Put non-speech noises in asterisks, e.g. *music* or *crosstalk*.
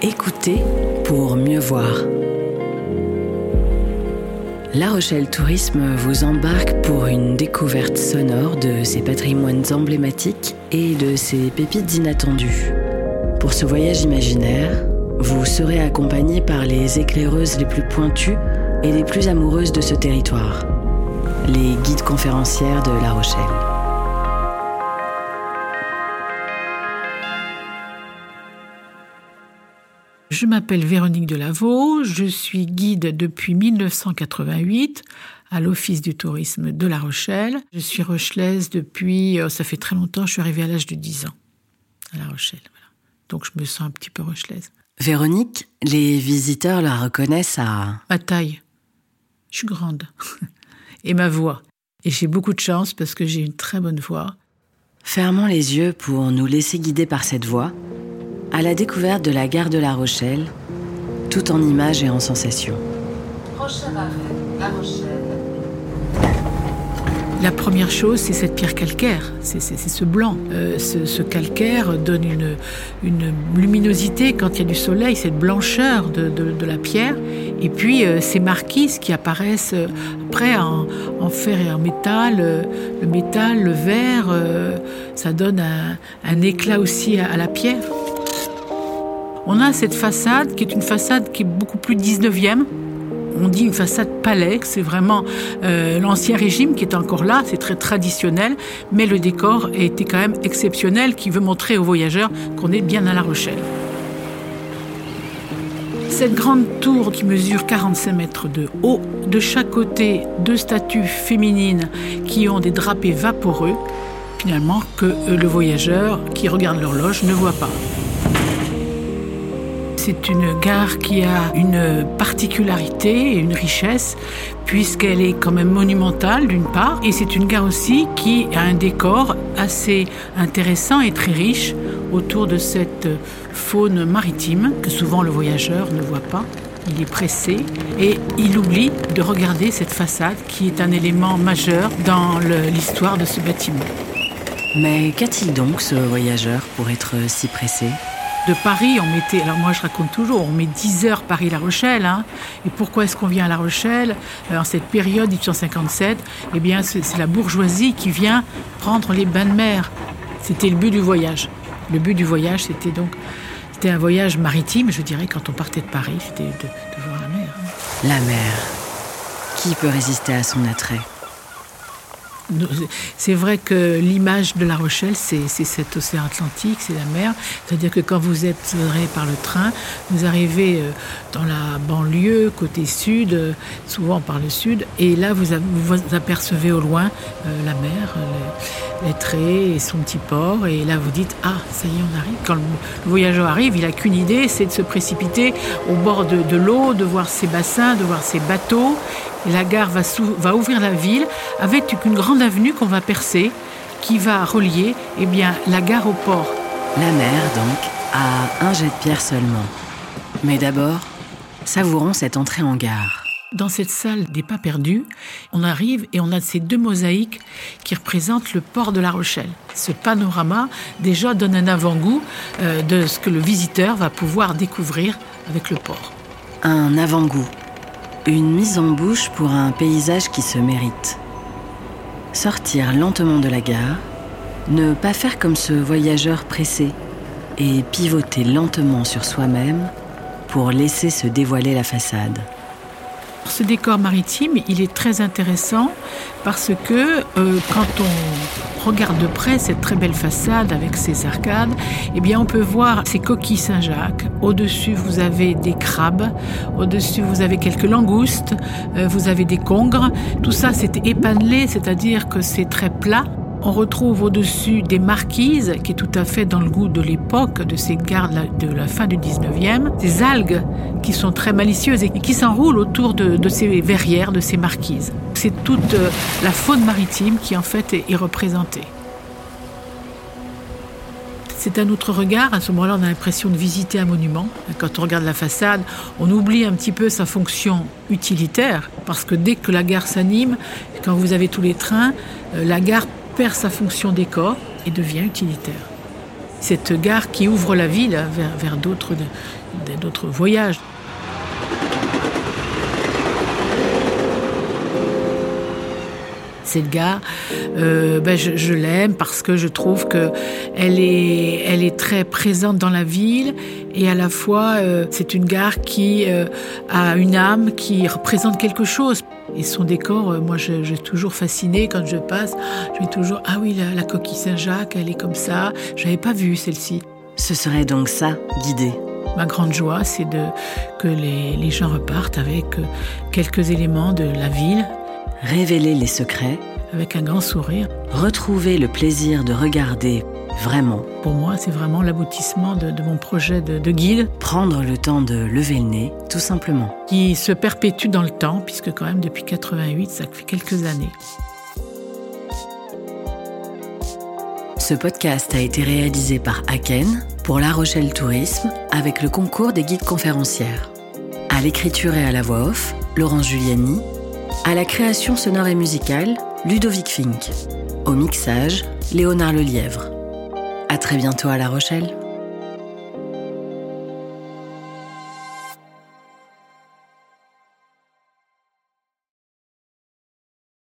Écoutez pour mieux voir. La Rochelle Tourisme vous embarque pour une découverte sonore de ses patrimoines emblématiques et de ses pépites inattendues. Pour ce voyage imaginaire, vous serez accompagné par les éclaireuses les plus pointues et les plus amoureuses de ce territoire, les guides conférencières de La Rochelle. Je m'appelle Véronique Delavaux, je suis guide depuis 1988 à l'Office du tourisme de La Rochelle. Je suis rochelaise depuis, euh, ça fait très longtemps, je suis arrivée à l'âge de 10 ans à La Rochelle. Donc je me sens un petit peu rochelaise. Véronique, les visiteurs la reconnaissent à... Ma taille. Je suis grande. *laughs* Et ma voix. Et j'ai beaucoup de chance parce que j'ai une très bonne voix. Fermons les yeux pour nous laisser guider par cette voix à la découverte de la gare de La Rochelle, tout en images et en sensations. Prochain arrêt, La Rochelle. La première chose, c'est cette pierre calcaire, c'est ce blanc. Euh, ce, calcaire donne une, luminosité quand il y a du soleil, cette blancheur de, la pierre. Et puis euh, ces marquises qui apparaissent euh, après en, fer et en métal. le métal, le verre, ça donne un, éclat aussi à la pierre. On a cette façade qui est une façade qui est beaucoup plus 19e. On dit une façade palais, c'est vraiment euh, l'ancien régime qui est encore là, c'est très traditionnel, mais le décor était quand même exceptionnel, qui veut montrer aux voyageurs qu'on est bien à La Rochelle. Cette grande tour qui mesure 45 mètres de haut, de chaque côté deux statues féminines qui ont des drapés vaporeux, finalement que le voyageur qui regarde l'horloge ne voit pas. C'est une gare qui a une particularité et une richesse puisqu'elle est quand même monumentale d'une part et c'est une gare aussi qui a un décor assez intéressant et très riche autour de cette faune maritime que souvent le voyageur ne voit pas. Il est pressé et il oublie de regarder cette façade qui est un élément majeur dans l'histoire de ce bâtiment. Mais qu'a-t-il donc ce voyageur pour être si pressé? De Paris, on mettait, alors moi je raconte toujours, on met 10 heures Paris-La Rochelle. Hein. et pourquoi est-ce qu'on vient à La Rochelle euh, en cette période 1857 Eh bien, c'est la bourgeoisie qui vient prendre les bains de mer. C'était le but du voyage. Le but du voyage, c'était donc c'était un voyage maritime, je dirais, quand on partait de Paris, c'était de, voir la mer. Hein. La mer. Qui peut résister à son attrait? C'est vrai que l'image de La Rochelle, c'est cet océan Atlantique, c'est la mer. C'est-à-dire que quand vous êtes par le train, vous arrivez euh, dans la banlieue, côté sud, euh, souvent par le sud, et là vous, vous apercevez au loin euh, la mer, les, traits et son petit port, et là vous dites ah ça y est on arrive. Quand le, voyageur arrive, il a qu'une idée, c'est de se précipiter au bord de, de l'eau, de voir ses bassins, de voir ses bateaux, et la gare va, va ouvrir la ville avec une grande avenue qu'on va percer qui va relier eh bien, la gare au port. La mer, donc, à un jet de pierre seulement. Mais d'abord, savourons cette entrée en gare. Dans cette salle des pas perdus, on arrive et on a ces deux mosaïques qui représentent le port de La Rochelle. Ce panorama déjà donne un avant-goût euh, de ce que le visiteur va pouvoir découvrir avec le port. Un avant-goût une mise en bouche pour un paysage qui se mérite. Sortir lentement de la gare, ne pas faire comme ce voyageur pressé et pivoter lentement sur soi-même pour laisser se dévoiler la façade. Ce décor maritime, il est très intéressant parce que euh, quand on regarde de près cette très belle façade avec ses arcades, eh bien on peut voir ces coquilles Saint-Jacques. Au-dessus, vous avez des crabes. Au-dessus, vous avez quelques langoustes. Euh, vous avez des congres. Tout ça, c'est épanelé, c'est-à-dire que c'est très plat. On retrouve au-dessus des marquises, qui est tout à fait dans le goût de l'époque, de ces gardes de la fin du 19e, des algues qui sont très malicieuses et qui s'enroulent autour de, ces verrières, de ces marquises. C'est toute euh, la faune maritime qui en fait est, représentée. C'est un autre regard. À ce moment-là, on a l'impression de visiter un monument. Quand on regarde la façade, on oublie un petit peu sa fonction utilitaire, parce que dès que la gare s'anime, quand vous avez tous les trains, euh, la gare perd sa fonction décor et devient utilitaire. cette gare qui ouvre la ville vers, vers d'autres, voyages. Cette gare, euh, ben je, je l'aime parce que je trouve que elle est, elle est très présente dans la ville et à la fois euh, c'est une gare qui euh, a une âme, qui représente quelque chose. Et son décor, euh, moi, je, je toujours fascinée quand je passe. Je me dis toujours ah oui, la, la coquille Saint-Jacques, elle est comme ça. J'avais pas vu celle-ci. Ce serait donc ça, guider. Ma grande joie, c'est de que les, les gens repartent avec euh, quelques éléments de la ville, Révéler les secrets, avec un grand sourire. retrouver le plaisir de regarder vraiment, Pour moi, c'est vraiment l'aboutissement de, de mon projet de, de guide prendre le temps de lever le nez, tout simplement. qui se perpétue dans le temps, puisque quand même depuis 88, ça fait quelques années. Ce podcast a été réalisé par Aken pour La Rochelle Tourisme avec le concours des guides conférencières. À l'écriture et à la voix off, Laurence Giuliani. À la création sonore et musicale, Ludovic Fink. Au mixage, Léonard Lelièvre. À très bientôt à La Rochelle.